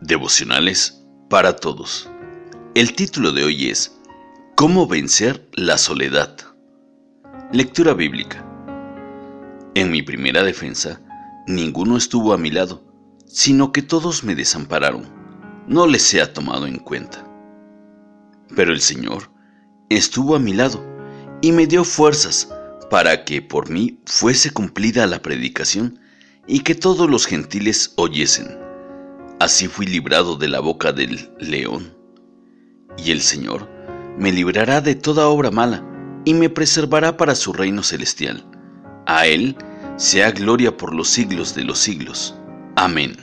Devocionales para todos. El título de hoy es ¿Cómo vencer la soledad? Lectura bíblica. En mi primera defensa, ninguno estuvo a mi lado, sino que todos me desampararon. No les ha tomado en cuenta. Pero el Señor estuvo a mi lado y me dio fuerzas para que por mí fuese cumplida la predicación y que todos los gentiles oyesen. Así fui librado de la boca del león. Y el Señor me librará de toda obra mala y me preservará para su reino celestial. A Él sea gloria por los siglos de los siglos. Amén.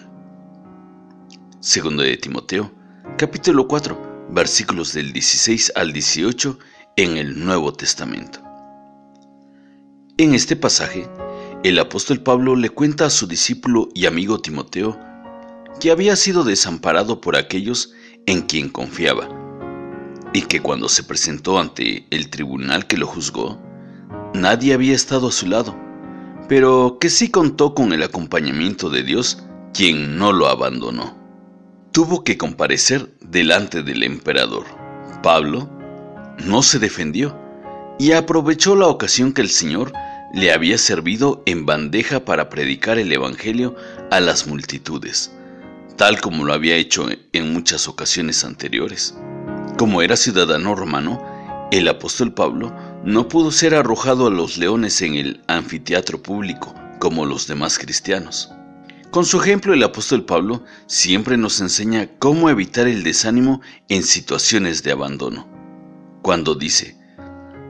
Segundo de Timoteo, capítulo 4, versículos del 16 al 18 en el Nuevo Testamento. En este pasaje, el apóstol Pablo le cuenta a su discípulo y amigo Timoteo que había sido desamparado por aquellos en quien confiaba, y que cuando se presentó ante el tribunal que lo juzgó, nadie había estado a su lado, pero que sí contó con el acompañamiento de Dios, quien no lo abandonó. Tuvo que comparecer delante del emperador. Pablo no se defendió y aprovechó la ocasión que el Señor le había servido en bandeja para predicar el Evangelio a las multitudes tal como lo había hecho en muchas ocasiones anteriores. Como era ciudadano romano, el apóstol Pablo no pudo ser arrojado a los leones en el anfiteatro público como los demás cristianos. Con su ejemplo, el apóstol Pablo siempre nos enseña cómo evitar el desánimo en situaciones de abandono. Cuando dice,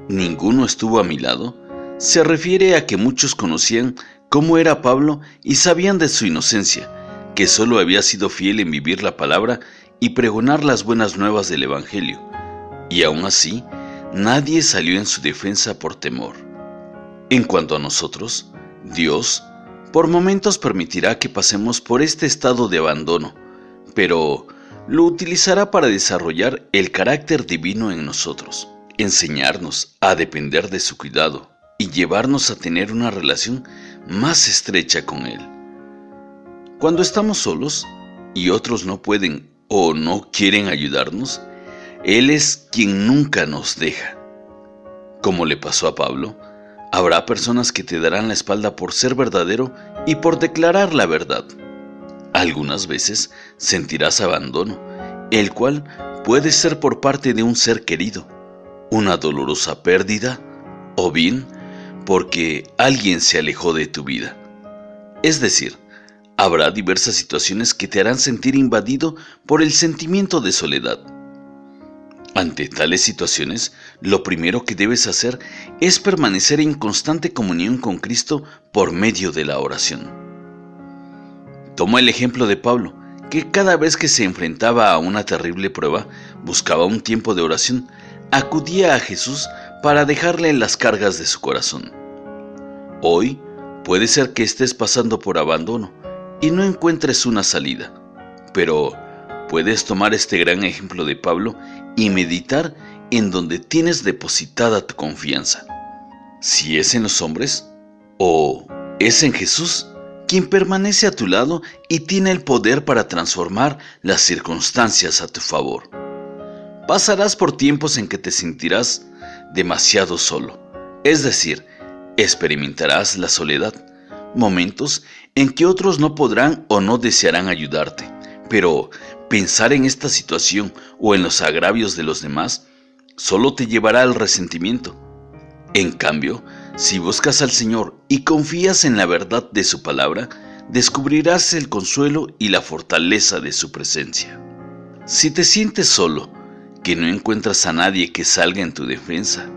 ninguno estuvo a mi lado, se refiere a que muchos conocían cómo era Pablo y sabían de su inocencia, que solo había sido fiel en vivir la palabra y pregonar las buenas nuevas del Evangelio, y aún así nadie salió en su defensa por temor. En cuanto a nosotros, Dios por momentos permitirá que pasemos por este estado de abandono, pero lo utilizará para desarrollar el carácter divino en nosotros, enseñarnos a depender de su cuidado y llevarnos a tener una relación más estrecha con Él. Cuando estamos solos y otros no pueden o no quieren ayudarnos, Él es quien nunca nos deja. Como le pasó a Pablo, habrá personas que te darán la espalda por ser verdadero y por declarar la verdad. Algunas veces sentirás abandono, el cual puede ser por parte de un ser querido, una dolorosa pérdida o bien porque alguien se alejó de tu vida. Es decir, Habrá diversas situaciones que te harán sentir invadido por el sentimiento de soledad. Ante tales situaciones, lo primero que debes hacer es permanecer en constante comunión con Cristo por medio de la oración. Toma el ejemplo de Pablo, que cada vez que se enfrentaba a una terrible prueba, buscaba un tiempo de oración, acudía a Jesús para dejarle las cargas de su corazón. Hoy puede ser que estés pasando por abandono, no encuentres una salida. Pero puedes tomar este gran ejemplo de Pablo y meditar en donde tienes depositada tu confianza. Si es en los hombres o es en Jesús, quien permanece a tu lado y tiene el poder para transformar las circunstancias a tu favor. Pasarás por tiempos en que te sentirás demasiado solo, es decir, experimentarás la soledad, momentos en que otros no podrán o no desearán ayudarte. Pero pensar en esta situación o en los agravios de los demás solo te llevará al resentimiento. En cambio, si buscas al Señor y confías en la verdad de su palabra, descubrirás el consuelo y la fortaleza de su presencia. Si te sientes solo, que no encuentras a nadie que salga en tu defensa,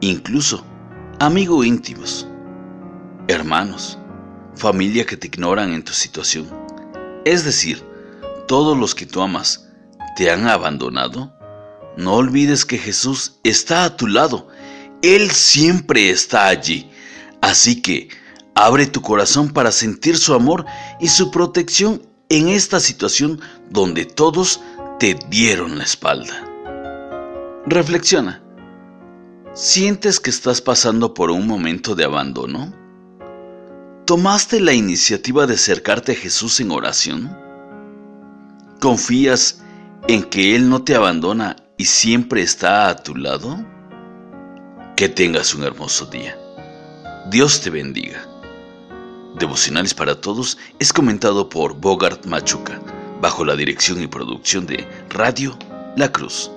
incluso amigos íntimos, hermanos, familia que te ignoran en tu situación. Es decir, todos los que tú amas te han abandonado. No olvides que Jesús está a tu lado. Él siempre está allí. Así que abre tu corazón para sentir su amor y su protección en esta situación donde todos te dieron la espalda. Reflexiona. ¿Sientes que estás pasando por un momento de abandono? ¿Tomaste la iniciativa de acercarte a Jesús en oración? confías en que Él no te abandona y siempre está a tu lado? Que tengas un hermoso día. Dios te bendiga. Devocionales para Todos es comentado por Bogart Machuca, bajo la dirección y producción de Radio La Cruz.